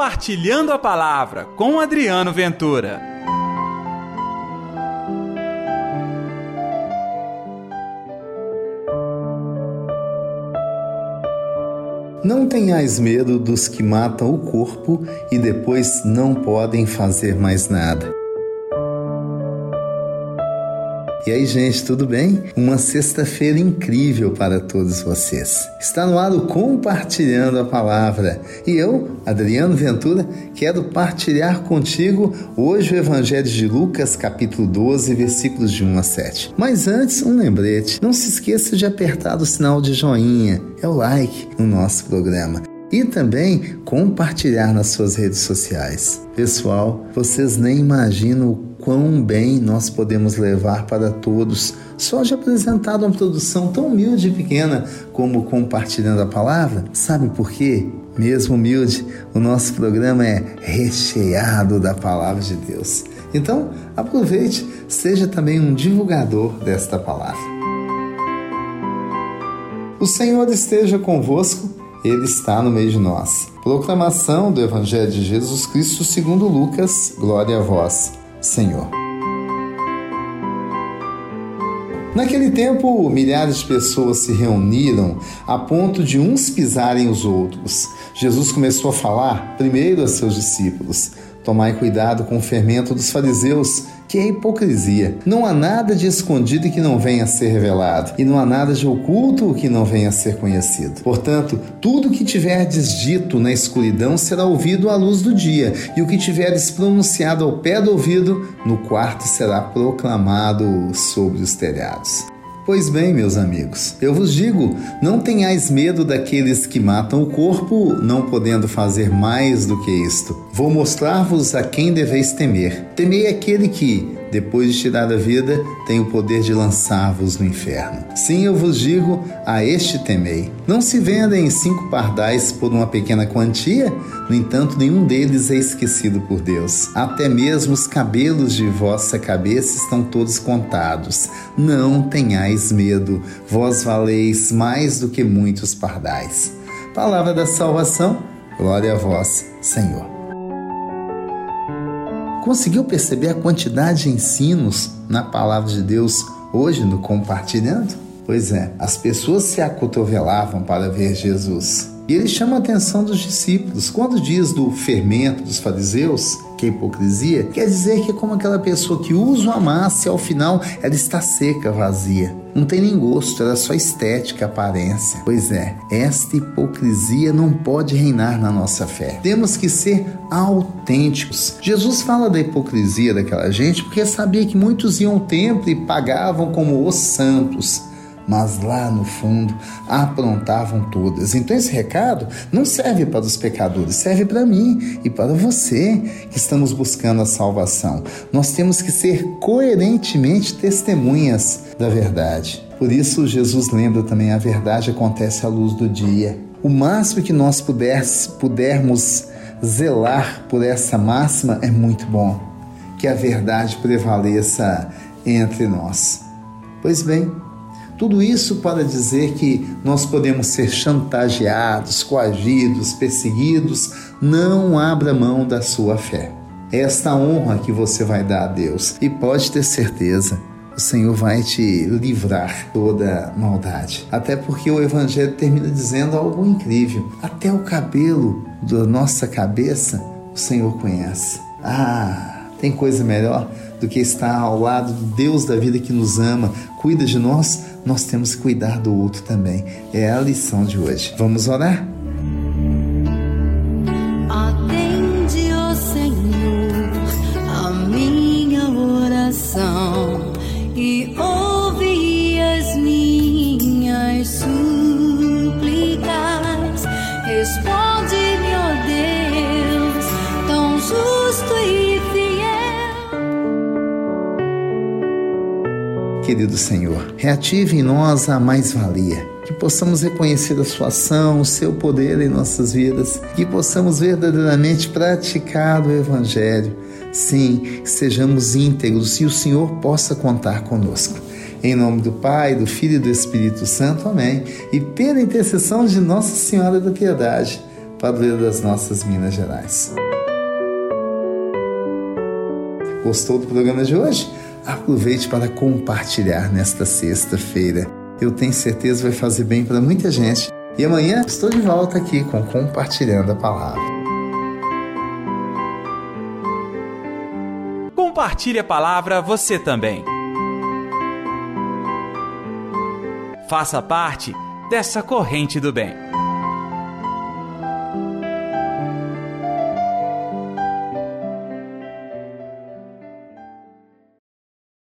Compartilhando a Palavra com Adriano Ventura. Não tenhais medo dos que matam o corpo e depois não podem fazer mais nada. E aí, gente, tudo bem? Uma sexta-feira incrível para todos vocês. Está no ar o Compartilhando a Palavra. E eu, Adriano Ventura, quero partilhar contigo hoje o Evangelho de Lucas, capítulo 12, versículos de 1 a 7. Mas antes, um lembrete: não se esqueça de apertar o sinal de joinha, é o like no nosso programa e também compartilhar nas suas redes sociais. Pessoal, vocês nem imaginam o quão bem nós podemos levar para todos só de apresentar uma produção tão humilde e pequena como compartilhando a palavra. Sabe por quê? Mesmo humilde, o nosso programa é recheado da palavra de Deus. Então, aproveite, seja também um divulgador desta palavra. O Senhor esteja convosco ele está no meio de nós. Proclamação do Evangelho de Jesus Cristo segundo Lucas. Glória a vós, Senhor. Naquele tempo, milhares de pessoas se reuniram a ponto de uns pisarem os outros. Jesus começou a falar primeiro a seus discípulos: Tomai cuidado com o fermento dos fariseus que é hipocrisia. Não há nada de escondido que não venha a ser revelado, e não há nada de oculto que não venha a ser conhecido. Portanto, tudo que tiverdes dito na escuridão será ouvido à luz do dia, e o que tiveres pronunciado ao pé do ouvido, no quarto será proclamado sobre os telhados. Pois bem, meus amigos, eu vos digo: não tenhais medo daqueles que matam o corpo, não podendo fazer mais do que isto. Vou mostrar-vos a quem deveis temer. Temei aquele que, depois de tirar a vida, tem o poder de lançar-vos no inferno. Sim, eu vos digo, a este temei. Não se vendem cinco pardais por uma pequena quantia? No entanto, nenhum deles é esquecido por Deus. Até mesmo os cabelos de vossa cabeça estão todos contados. Não tenhais medo, vós valeis mais do que muitos pardais. Palavra da salvação, glória a vós, Senhor. Conseguiu perceber a quantidade de ensinos na palavra de Deus hoje no compartilhando? Pois é, as pessoas se acotovelavam para ver Jesus. E ele chama a atenção dos discípulos. Quando diz do fermento dos fariseus, que é hipocrisia, quer dizer que é como aquela pessoa que usa uma massa e ao final ela está seca, vazia. Não tem nem gosto, ela é só estética, aparência. Pois é, esta hipocrisia não pode reinar na nossa fé. Temos que ser autênticos. Jesus fala da hipocrisia daquela gente porque sabia que muitos iam ao templo e pagavam como os santos mas lá no fundo aprontavam todas. Então esse recado não serve para os pecadores, serve para mim e para você que estamos buscando a salvação. Nós temos que ser coerentemente testemunhas da verdade. Por isso Jesus lembra também a verdade acontece à luz do dia. O máximo que nós pudermos zelar por essa máxima é muito bom. Que a verdade prevaleça entre nós. Pois bem, tudo isso para dizer que nós podemos ser chantageados, coagidos, perseguidos. Não abra mão da sua fé. É esta honra que você vai dar a Deus. E pode ter certeza, o Senhor vai te livrar toda maldade. Até porque o Evangelho termina dizendo algo incrível: até o cabelo da nossa cabeça o Senhor conhece. Ah, tem coisa melhor do que estar ao lado do Deus da vida que nos ama, cuida de nós nós temos que cuidar do outro também. É a lição de hoje. Vamos orar? Querido Senhor. Reative em nós a mais-valia, que possamos reconhecer a Sua ação, o Seu poder em nossas vidas, que possamos verdadeiramente praticar o Evangelho. Sim, sejamos íntegros e o Senhor possa contar conosco. Em nome do Pai, do Filho e do Espírito Santo. Amém. E pela intercessão de Nossa Senhora da Piedade padroeiro das nossas Minas Gerais. Gostou do programa de hoje? Aproveite para compartilhar nesta sexta-feira. Eu tenho certeza vai fazer bem para muita gente. E amanhã estou de volta aqui com Compartilhando a Palavra. Compartilhe a palavra você também. Faça parte dessa corrente do bem.